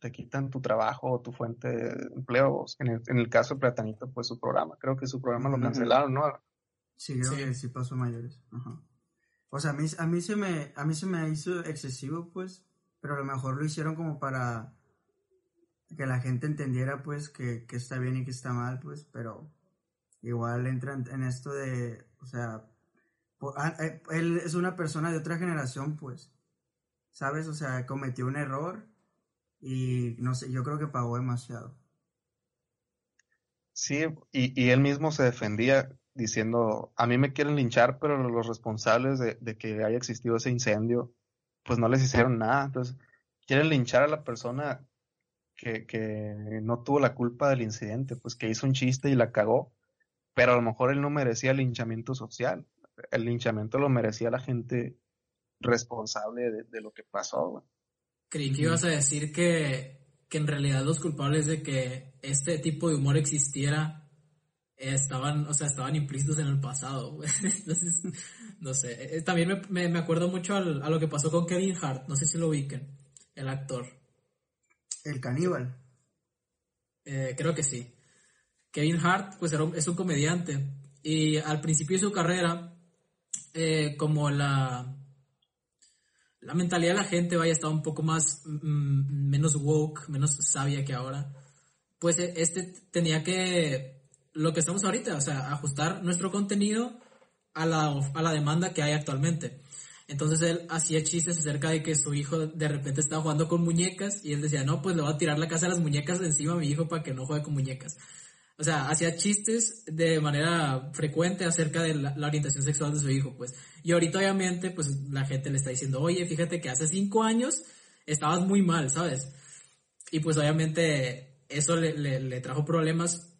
S2: te quitan tu trabajo o tu fuente de empleo. En el, en el caso de Platanito, pues su programa. Creo que su programa lo cancelaron, ¿no?
S1: Sí, creo que sí pasó mayores. O sea, a mí, a, mí se me, a mí se me hizo excesivo, pues, pero a lo mejor lo hicieron como para que la gente entendiera, pues, que, que está bien y que está mal, pues, pero igual entra en, esto de, o sea, ah, eh, él es una persona de otra generación, pues, ¿sabes? O sea, cometió un error y no sé, yo creo que pagó demasiado.
S2: Sí, y, y él mismo se defendía diciendo, a mí me quieren linchar, pero los responsables de, de, que haya existido ese incendio, pues no les hicieron nada. Entonces, quieren linchar a la persona que, que no tuvo la culpa del incidente, pues que hizo un chiste y la cagó, pero a lo mejor él no merecía el linchamiento social. El linchamiento lo merecía la gente responsable de, de lo que pasó.
S3: Creí que ibas a decir que, que en realidad los culpables de que este tipo de humor existiera estaban, o sea, estaban implícitos en el pasado. Entonces, no sé. Eh, también me, me acuerdo mucho al, a lo que pasó con Kevin Hart, no sé si lo ubiquen, el actor.
S1: El caníbal.
S3: Eh, creo que sí. Kevin Hart, pues era, es un comediante. Y al principio de su carrera, eh, como la, la mentalidad de la gente vaya estaba un poco más, mm, menos woke, menos sabia que ahora, pues e, este tenía que, lo que estamos ahorita, o sea, ajustar nuestro contenido a la, a la demanda que hay actualmente. Entonces él hacía chistes acerca de que su hijo de repente estaba jugando con muñecas y él decía, no, pues le voy a tirar la casa de las muñecas encima a mi hijo para que no juegue con muñecas. O sea, hacía chistes de manera frecuente acerca de la, orientación sexual de su hijo, pues. Y ahorita obviamente, pues la gente le está diciendo, oye, fíjate que hace cinco años estabas muy mal, ¿sabes? Y pues obviamente eso le, le, le trajo problemas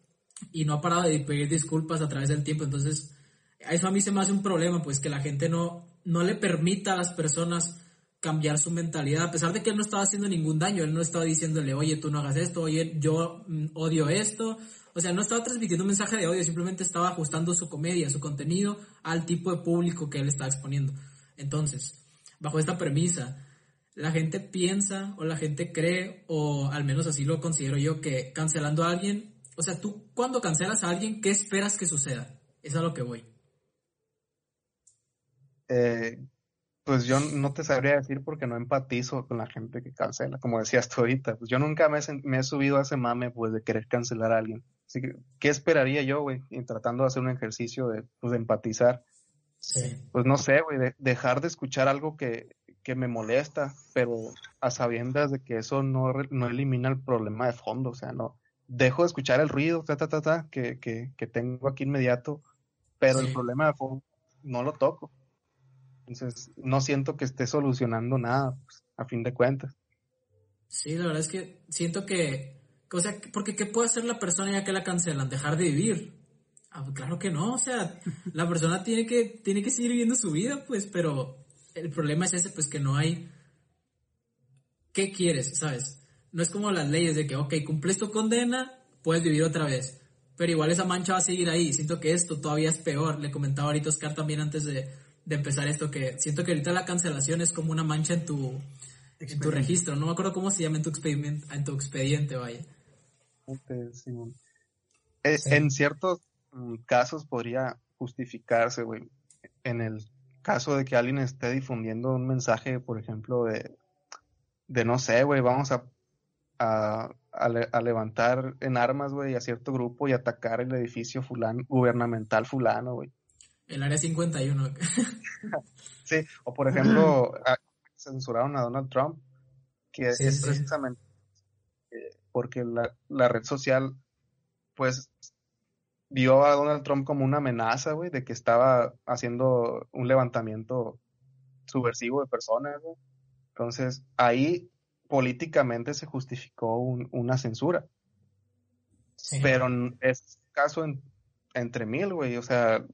S3: y no ha parado de pedir disculpas a través del tiempo. Entonces, eso a mí se me hace un problema, pues que la gente no, no le permita a las personas cambiar su mentalidad, a pesar de que él no estaba haciendo ningún daño, él no estaba diciéndole, oye, tú no hagas esto, oye, yo mm, odio esto, o sea, no estaba transmitiendo un mensaje de odio, simplemente estaba ajustando su comedia, su contenido al tipo de público que él está exponiendo. Entonces, bajo esta premisa, la gente piensa o la gente cree, o al menos así lo considero yo, que cancelando a alguien, o sea, tú cuando cancelas a alguien, ¿qué esperas que suceda? Es a lo que voy.
S2: Eh, pues yo no te sabría decir porque no empatizo con la gente que cancela, como decías tú ahorita. Pues yo nunca me, me, he subido a ese mame pues de querer cancelar a alguien. Así que, ¿qué esperaría yo, güey? Tratando de hacer un ejercicio de, pues, de empatizar.
S3: Sí.
S2: Pues no sé, güey, de, dejar de escuchar algo que, que me molesta, pero a sabiendas de que eso no, no elimina el problema de fondo, o sea, no. Dejo de escuchar el ruido, ta, ta, ta, ta, que, que, que tengo aquí inmediato, pero sí. el problema de fondo no lo toco. Entonces, no siento que esté solucionando nada, pues, a fin de cuentas.
S3: Sí, la verdad es que siento que, o sea, porque ¿qué puede hacer la persona ya que la cancelan? ¿Dejar de vivir? Ah, claro que no, o sea, la persona tiene que, tiene que seguir viviendo su vida, pues, pero el problema es ese, pues, que no hay... ¿Qué quieres, sabes? No es como las leyes de que, ok, cumples tu condena, puedes vivir otra vez. Pero igual esa mancha va a seguir ahí. Siento que esto todavía es peor. Le comentaba ahorita Oscar también antes de, de empezar esto, que siento que ahorita la cancelación es como una mancha en tu, en tu registro. No me acuerdo cómo se llama en tu expediente, en tu expediente vaya.
S2: Okay, sí. Eh, sí. En ciertos mm, casos podría justificarse, güey. En el caso de que alguien esté difundiendo un mensaje, por ejemplo, de, de no sé, güey, vamos a, a, a, le, a levantar en armas, güey, a cierto grupo y atacar el edificio fulano, gubernamental fulano, güey.
S3: El área 51.
S2: sí, o por ejemplo, censuraron a Donald Trump, que sí, es sí. precisamente porque la, la, red social, pues, vio a Donald Trump como una amenaza, güey, de que estaba haciendo un levantamiento subversivo de personas, güey. Entonces, ahí políticamente se justificó un, una censura. Sí. Pero es caso en, entre mil, güey, o sea,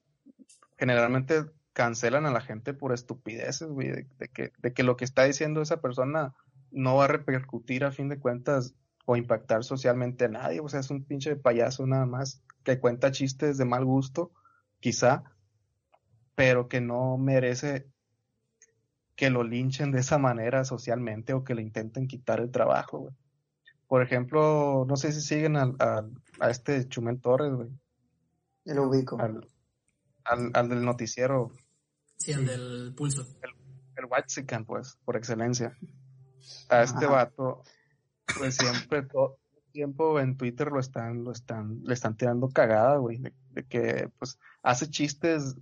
S2: generalmente cancelan a la gente por estupideces, güey, de, de, que, de que lo que está diciendo esa persona no va a repercutir a fin de cuentas o impactar socialmente a nadie, o sea, es un pinche payaso nada más que cuenta chistes de mal gusto, quizá, pero que no merece que lo linchen de esa manera socialmente o que le intenten quitar el trabajo, güey. Por ejemplo, no sé si siguen a, a, a este Chumel Torres, güey.
S1: Lo ubico.
S2: Al, al, al, del noticiero.
S3: Sí, al del pulso.
S2: El, el White pues, por excelencia. A este Ajá. vato, pues siempre, todo el tiempo en Twitter lo están, lo están, le están tirando cagada, güey, de, de, que, pues, hace chistes,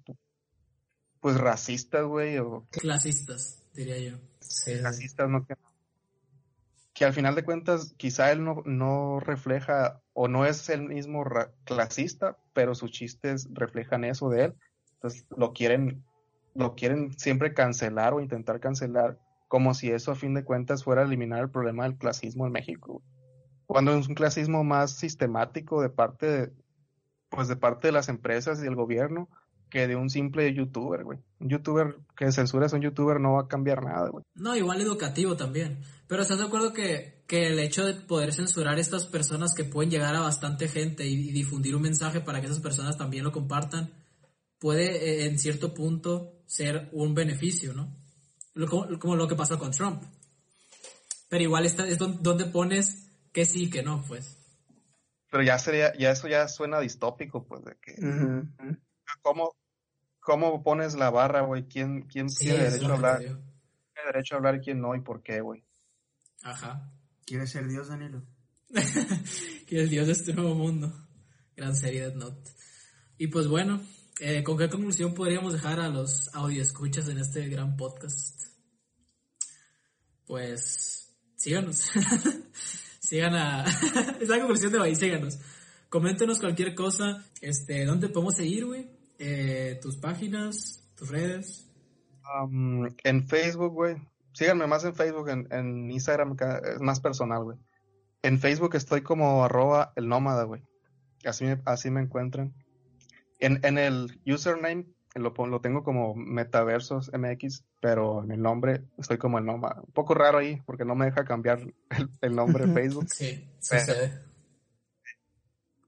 S2: pues, racistas, güey, o...
S3: Clasistas, diría yo.
S2: clasistas, ¿no? Que, que, al final de cuentas quizá él no, no refleja o no es el mismo clasista, pero sus chistes reflejan eso de él. Entonces lo quieren, lo quieren siempre cancelar o intentar cancelar como si eso a fin de cuentas fuera eliminar el problema del clasismo en México. Cuando es un clasismo más sistemático de parte de, pues de parte de las empresas y el gobierno que de un simple youtuber, güey. Un youtuber que censura a un youtuber no va a cambiar nada, güey.
S3: No, igual educativo también. Pero ¿estás de acuerdo que, que el hecho de poder censurar a estas personas que pueden llegar a bastante gente y, difundir un mensaje para que esas personas también lo compartan, puede eh, en cierto punto ser un beneficio, ¿no? como, lo que pasó con Trump. Pero igual está, es donde pones que sí, que no, pues.
S2: Pero ya sería, ya eso ya suena distópico, pues, de que... ¿cómo, ¿Cómo pones la barra, güey? ¿Quién, quién tiene derecho a hablar? ¿Quién tiene derecho a hablar y quién no? ¿Y por qué, güey?
S3: Ajá.
S1: ¿Quieres ser Dios, Danilo?
S3: ¿Quieres Dios de este nuevo mundo? Gran serie de Note. Y pues bueno, eh, ¿con qué conclusión podríamos dejar a los audio escuchas en este gran podcast? Pues síganos. Sigan a... es la conclusión de hoy, síganos. Coméntenos cualquier cosa. Este, ¿dónde podemos seguir, güey? Eh, tus páginas, tus redes.
S2: Um, en Facebook, güey. Síganme más en Facebook, en, Instagram es más personal, güey. En Facebook estoy como arroba el nómada, güey. Así me, así me encuentran. En, en el username lo, lo tengo como Metaversos MX, pero en el nombre estoy como el nómada. Un poco raro ahí, porque no me deja cambiar el, nombre de Facebook.
S3: Sí, sucede.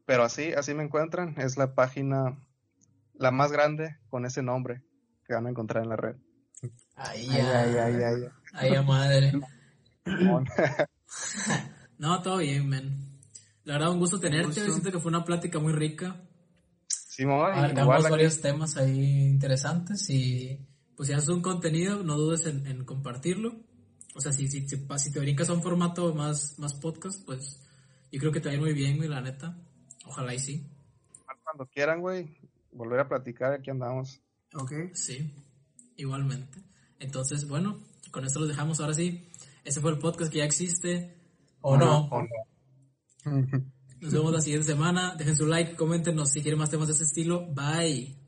S2: Pero así, así me encuentran. Es la página la más grande con ese nombre que van a encontrar en la red.
S3: Ay, ay, ay, ay. Ay, madre. no, todo bien, man. La verdad, un gusto tenerte. Siento que fue una plática muy rica.
S2: Sí, mamá.
S3: Abarcamos varios temas ahí interesantes y pues si haces un contenido, no dudes en, compartirlo. O sea, si, si, si, te brincas a un formato más, más podcast, pues yo creo que te va a ir muy bien, güey, la neta. Ojalá y sí.
S2: Cuando quieran, güey, volver a platicar, aquí andamos.
S3: Ok. Sí, igualmente. Entonces, bueno, con esto lo dejamos ahora sí. Ese fue el podcast que ya existe. ¿O no? O no. Nos vemos la siguiente semana. Dejen su like, coméntenos si quieren más temas de ese estilo. Bye.